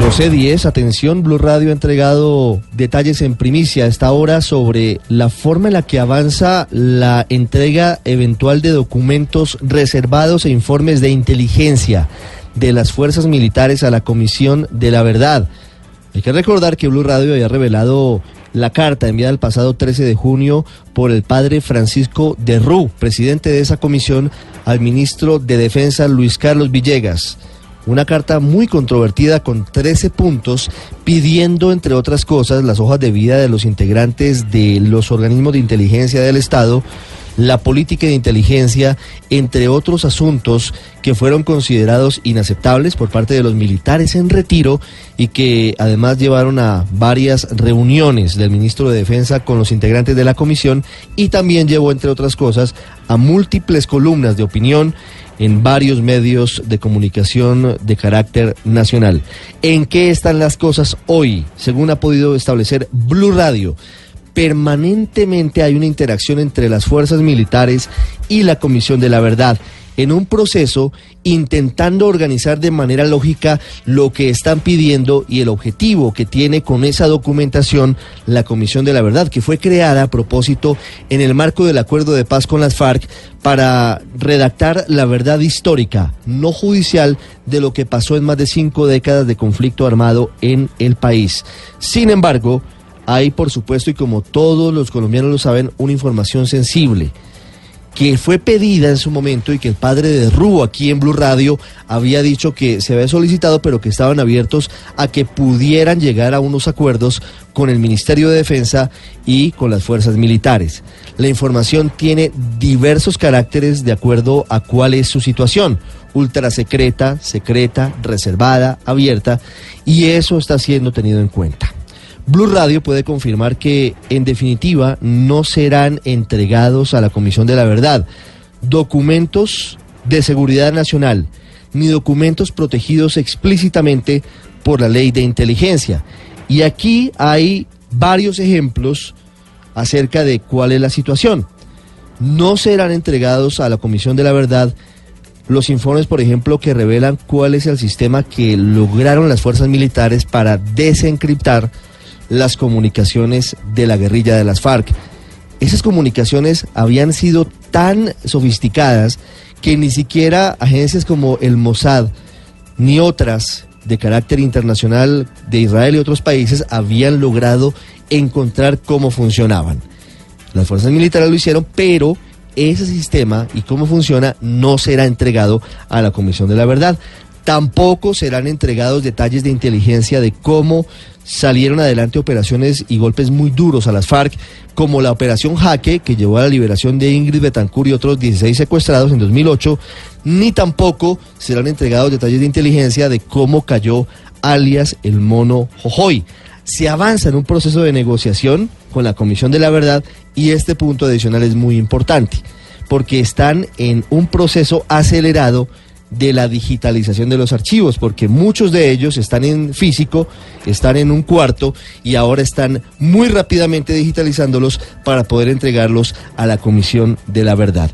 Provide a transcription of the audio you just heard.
12.10, atención, Blue Radio ha entregado detalles en primicia a esta hora sobre la forma en la que avanza la entrega eventual de documentos reservados e informes de inteligencia de las fuerzas militares a la Comisión de la Verdad. Hay que recordar que Blue Radio había revelado la carta enviada el pasado 13 de junio por el padre Francisco de Rú, presidente de esa comisión, al ministro de Defensa Luis Carlos Villegas una carta muy controvertida con 13 puntos pidiendo, entre otras cosas, las hojas de vida de los integrantes de los organismos de inteligencia del Estado, la política de inteligencia, entre otros asuntos que fueron considerados inaceptables por parte de los militares en retiro y que además llevaron a varias reuniones del ministro de Defensa con los integrantes de la comisión y también llevó, entre otras cosas, a múltiples columnas de opinión en varios medios de comunicación de carácter nacional. ¿En qué están las cosas hoy? Según ha podido establecer Blue Radio permanentemente hay una interacción entre las fuerzas militares y la Comisión de la Verdad en un proceso intentando organizar de manera lógica lo que están pidiendo y el objetivo que tiene con esa documentación la Comisión de la Verdad, que fue creada a propósito en el marco del acuerdo de paz con las FARC para redactar la verdad histórica, no judicial, de lo que pasó en más de cinco décadas de conflicto armado en el país. Sin embargo, hay, por supuesto, y como todos los colombianos lo saben, una información sensible que fue pedida en su momento y que el padre de Rúo aquí en Blue Radio había dicho que se había solicitado, pero que estaban abiertos a que pudieran llegar a unos acuerdos con el Ministerio de Defensa y con las fuerzas militares. La información tiene diversos caracteres de acuerdo a cuál es su situación, ultra secreta, secreta, reservada, abierta, y eso está siendo tenido en cuenta. Blue Radio puede confirmar que, en definitiva, no serán entregados a la Comisión de la Verdad documentos de seguridad nacional ni documentos protegidos explícitamente por la ley de inteligencia. Y aquí hay varios ejemplos acerca de cuál es la situación. No serán entregados a la Comisión de la Verdad los informes, por ejemplo, que revelan cuál es el sistema que lograron las fuerzas militares para desencriptar las comunicaciones de la guerrilla de las FARC. Esas comunicaciones habían sido tan sofisticadas que ni siquiera agencias como el Mossad ni otras de carácter internacional de Israel y otros países habían logrado encontrar cómo funcionaban. Las fuerzas militares lo hicieron, pero ese sistema y cómo funciona no será entregado a la Comisión de la Verdad. Tampoco serán entregados detalles de inteligencia de cómo salieron adelante operaciones y golpes muy duros a las FARC, como la operación Jaque, que llevó a la liberación de Ingrid Betancourt y otros 16 secuestrados en 2008, ni tampoco serán entregados detalles de inteligencia de cómo cayó alias el mono Jojoy. Se avanza en un proceso de negociación con la Comisión de la Verdad y este punto adicional es muy importante, porque están en un proceso acelerado de la digitalización de los archivos, porque muchos de ellos están en físico, están en un cuarto y ahora están muy rápidamente digitalizándolos para poder entregarlos a la Comisión de la Verdad.